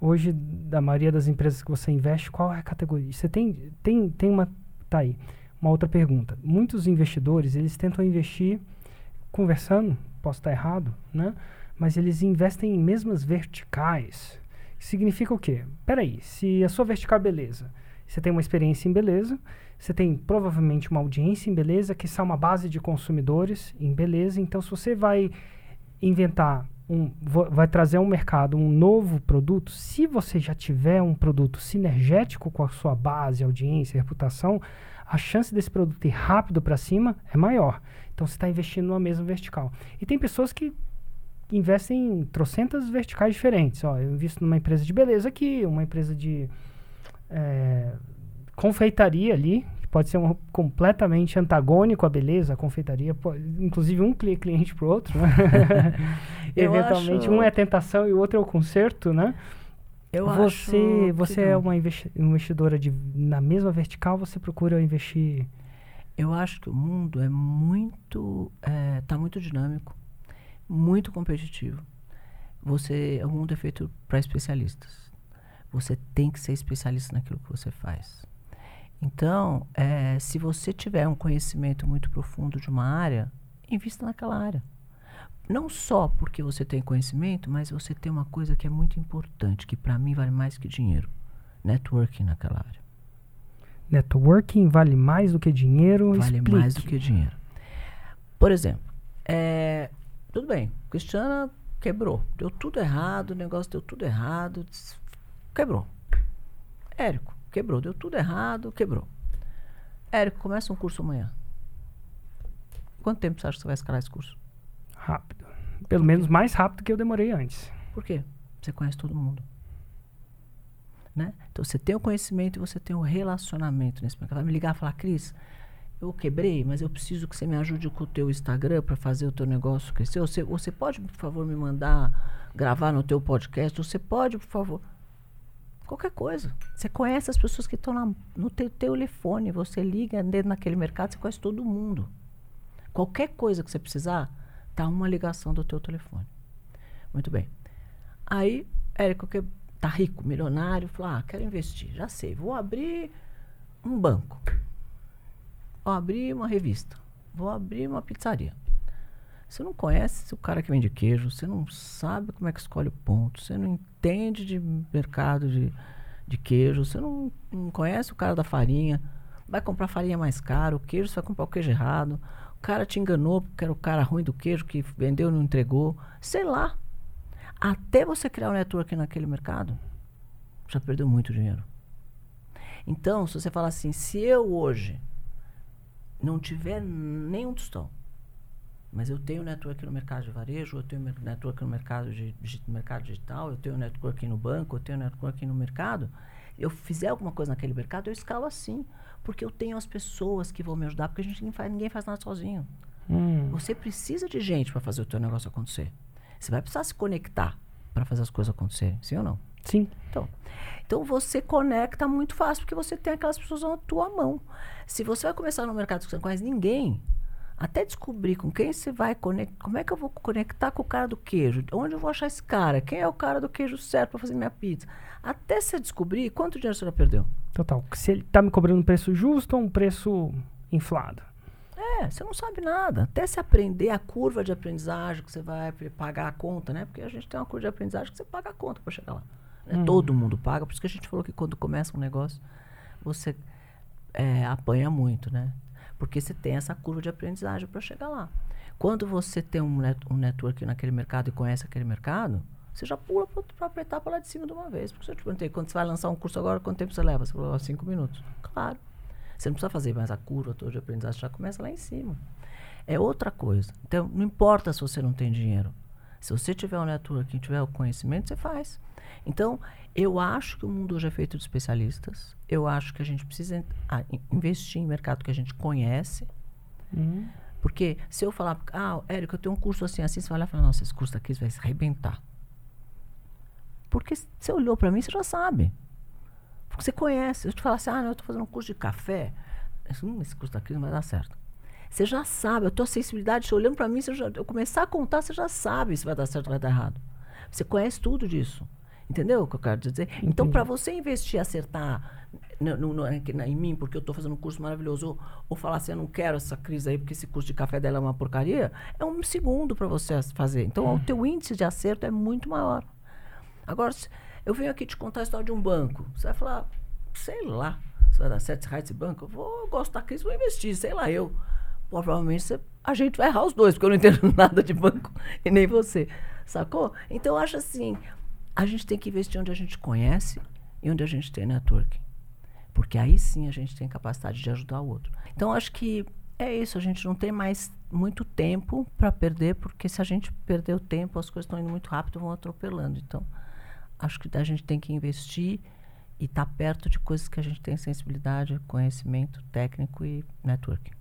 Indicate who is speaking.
Speaker 1: hoje, da maioria das empresas que você investe, qual é a categoria? Você tem, tem, tem uma. Tá aí. Uma outra pergunta. Muitos investidores, eles tentam investir conversando, posso estar errado, né? Mas eles investem em mesmas verticais. Significa o quê? Peraí, se a sua vertical é beleza, você tem uma experiência em beleza, você tem provavelmente uma audiência em beleza, que são uma base de consumidores em beleza. Então, se você vai inventar um, vai trazer ao mercado um novo produto, se você já tiver um produto sinergético com a sua base, audiência, reputação, a chance desse produto ir rápido para cima é maior. Então você está investindo numa mesma vertical. E tem pessoas que investem em trocentas verticais diferentes. Ó, eu invisto numa empresa de beleza aqui, uma empresa de é, confeitaria ali, que pode ser um, completamente antagônico à beleza, a confeitaria, inclusive um cliente para o outro. Né? Eventualmente, acho... um é tentação e o outro é o conserto, né? Eu você você é uma investidora de, na mesma vertical, você procura investir?
Speaker 2: Eu acho que o mundo é muito, está é, tá muito dinâmico, muito competitivo. Você, o mundo é feito para especialistas. Você tem que ser especialista naquilo que você faz. Então, é, se você tiver um conhecimento muito profundo de uma área, invista naquela área. Não só porque você tem conhecimento, mas você tem uma coisa que é muito importante, que para mim vale mais que dinheiro: networking naquela área.
Speaker 1: Networking vale mais do que dinheiro?
Speaker 2: Vale Explique. mais do que dinheiro. Por exemplo, é, tudo bem, Cristiana quebrou, deu tudo errado, o negócio deu tudo errado, quebrou. Érico, quebrou, deu tudo errado, quebrou. Érico, começa um curso amanhã. Quanto tempo você acha que você vai escalar esse curso?
Speaker 1: Rápido. Pelo menos mais rápido que eu demorei antes.
Speaker 2: Por quê? Você conhece todo mundo. Né? Então você tem o conhecimento e você tem o relacionamento nesse mercado. Vai me ligar e falar, Cris, eu quebrei, mas eu preciso que você me ajude com o teu Instagram para fazer o teu negócio crescer. Você, você pode, por favor, me mandar gravar no teu podcast? Você pode, por favor. Qualquer coisa. Você conhece as pessoas que estão no teu telefone. Você liga dentro naquele mercado, você conhece todo mundo. Qualquer coisa que você precisar, tá uma ligação do teu telefone. Muito bem. Aí, Érico, que tá rico, milionário, falou: ah, quero investir, já sei, vou abrir um banco. Vou abrir uma revista. Vou abrir uma pizzaria. Você não conhece o cara que vende queijo, você não sabe como é que escolhe o ponto, você não entende de mercado de, de queijo, você não, não conhece o cara da farinha, vai comprar farinha mais cara, o queijo você vai comprar o queijo errado, cara te enganou porque era o cara ruim do queijo que vendeu e não entregou. Sei lá. Até você criar um network naquele mercado, já perdeu muito dinheiro. Então, se você falar assim, se eu hoje não tiver nenhum tostão, mas eu tenho network no mercado de varejo, eu tenho network no mercado, de, de, mercado digital, eu tenho network no banco, eu tenho network no mercado, eu fizer alguma coisa naquele mercado, eu escalo assim. Porque eu tenho as pessoas que vão me ajudar, porque a gente ninguém faz, ninguém faz nada sozinho. Hum. Você precisa de gente para fazer o teu negócio acontecer. Você vai precisar se conectar para fazer as coisas acontecerem, sim ou não?
Speaker 1: Sim.
Speaker 2: Então, então você conecta muito fácil, porque você tem aquelas pessoas na tua mão. Se você vai começar no mercado que você não conhece ninguém, até descobrir com quem você vai conectar, como é que eu vou conectar com o cara do queijo, onde eu vou achar esse cara, quem é o cara do queijo certo para fazer minha pizza. Até você descobrir, quanto dinheiro você já perdeu?
Speaker 1: Total. Se ele está me cobrando um preço justo ou um preço inflado?
Speaker 2: É, você não sabe nada. Até se aprender a curva de aprendizagem que você vai pagar a conta, né? Porque a gente tem uma curva de aprendizagem que você paga a conta para chegar lá. Né? Hum. Todo mundo paga, por isso que a gente falou que quando começa um negócio, você é, apanha muito, né? Porque você tem essa curva de aprendizagem para chegar lá. Quando você tem um, net, um network naquele mercado e conhece aquele mercado, você já pula para apertar para lá de cima de uma vez. Porque se eu te perguntei, quando você vai lançar um curso agora, quanto tempo você leva? Você falou, cinco minutos. Claro. Você não precisa fazer mais a curva toda de aprendizagem, já começa lá em cima. É outra coisa. Então, não importa se você não tem dinheiro. Se você tiver um network, tiver o conhecimento, você faz. Então, eu acho que o mundo hoje é feito de especialistas. Eu acho que a gente precisa investir em mercado que a gente conhece. Uhum. Porque se eu falar, ah, Érico, eu tenho um curso assim, assim, você vai lá e fala, nossa, esse curso aqui vai se arrebentar. Porque você olhou para mim, você já sabe. Porque você conhece. Eu te falar assim, ah, não, eu estou fazendo um curso de café. Hum, esse curso daqui não vai dar certo. Você já sabe, a tua sensibilidade, você olhando para mim, você já, eu começar a contar, você já sabe se vai dar certo ou vai dar errado. Você conhece tudo disso. Entendeu o que eu quero dizer? Entendi. Então, para você investir, acertar no, no, no, em mim, porque eu estou fazendo um curso maravilhoso, ou, ou, falar assim, eu não quero essa crise aí, porque esse curso de café dela é uma porcaria, é um segundo para você fazer. Então, hum. o teu índice de acerto é muito maior. Agora, eu venho aqui te contar a história de um banco. Você vai falar, sei lá, você vai dar sete reais esse banco? Eu vou, gosto da crise, vou investir, sei lá, eu. Provavelmente você, a gente vai errar os dois, porque eu não entendo nada de banco e nem você. Sacou? Então, eu acho assim, a gente tem que investir onde a gente conhece e onde a gente tem networking. Porque aí sim a gente tem capacidade de ajudar o outro. Então, acho que é isso, a gente não tem mais muito tempo para perder, porque se a gente perder o tempo, as coisas estão indo muito rápido, vão atropelando. Então, acho que a gente tem que investir e estar tá perto de coisas que a gente tem sensibilidade, conhecimento técnico e networking.